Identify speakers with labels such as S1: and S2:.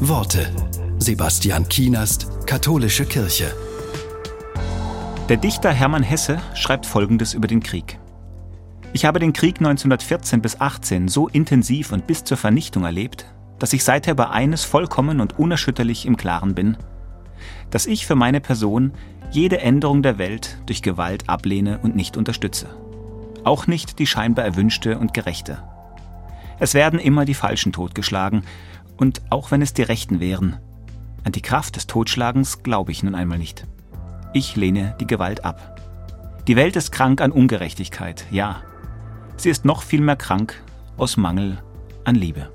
S1: Worte. Sebastian Kienast, Katholische Kirche.
S2: Der Dichter Hermann Hesse schreibt Folgendes über den Krieg. Ich habe den Krieg 1914 bis 18 so intensiv und bis zur Vernichtung erlebt, dass ich seither über eines vollkommen und unerschütterlich im Klaren bin, dass ich für meine Person jede Änderung der Welt durch Gewalt ablehne und nicht unterstütze. Auch nicht die scheinbar erwünschte und gerechte. Es werden immer die Falschen totgeschlagen, und auch wenn es die Rechten wären, an die Kraft des Totschlagens glaube ich nun einmal nicht. Ich lehne die Gewalt ab. Die Welt ist krank an Ungerechtigkeit, ja. Sie ist noch viel mehr krank aus Mangel an Liebe.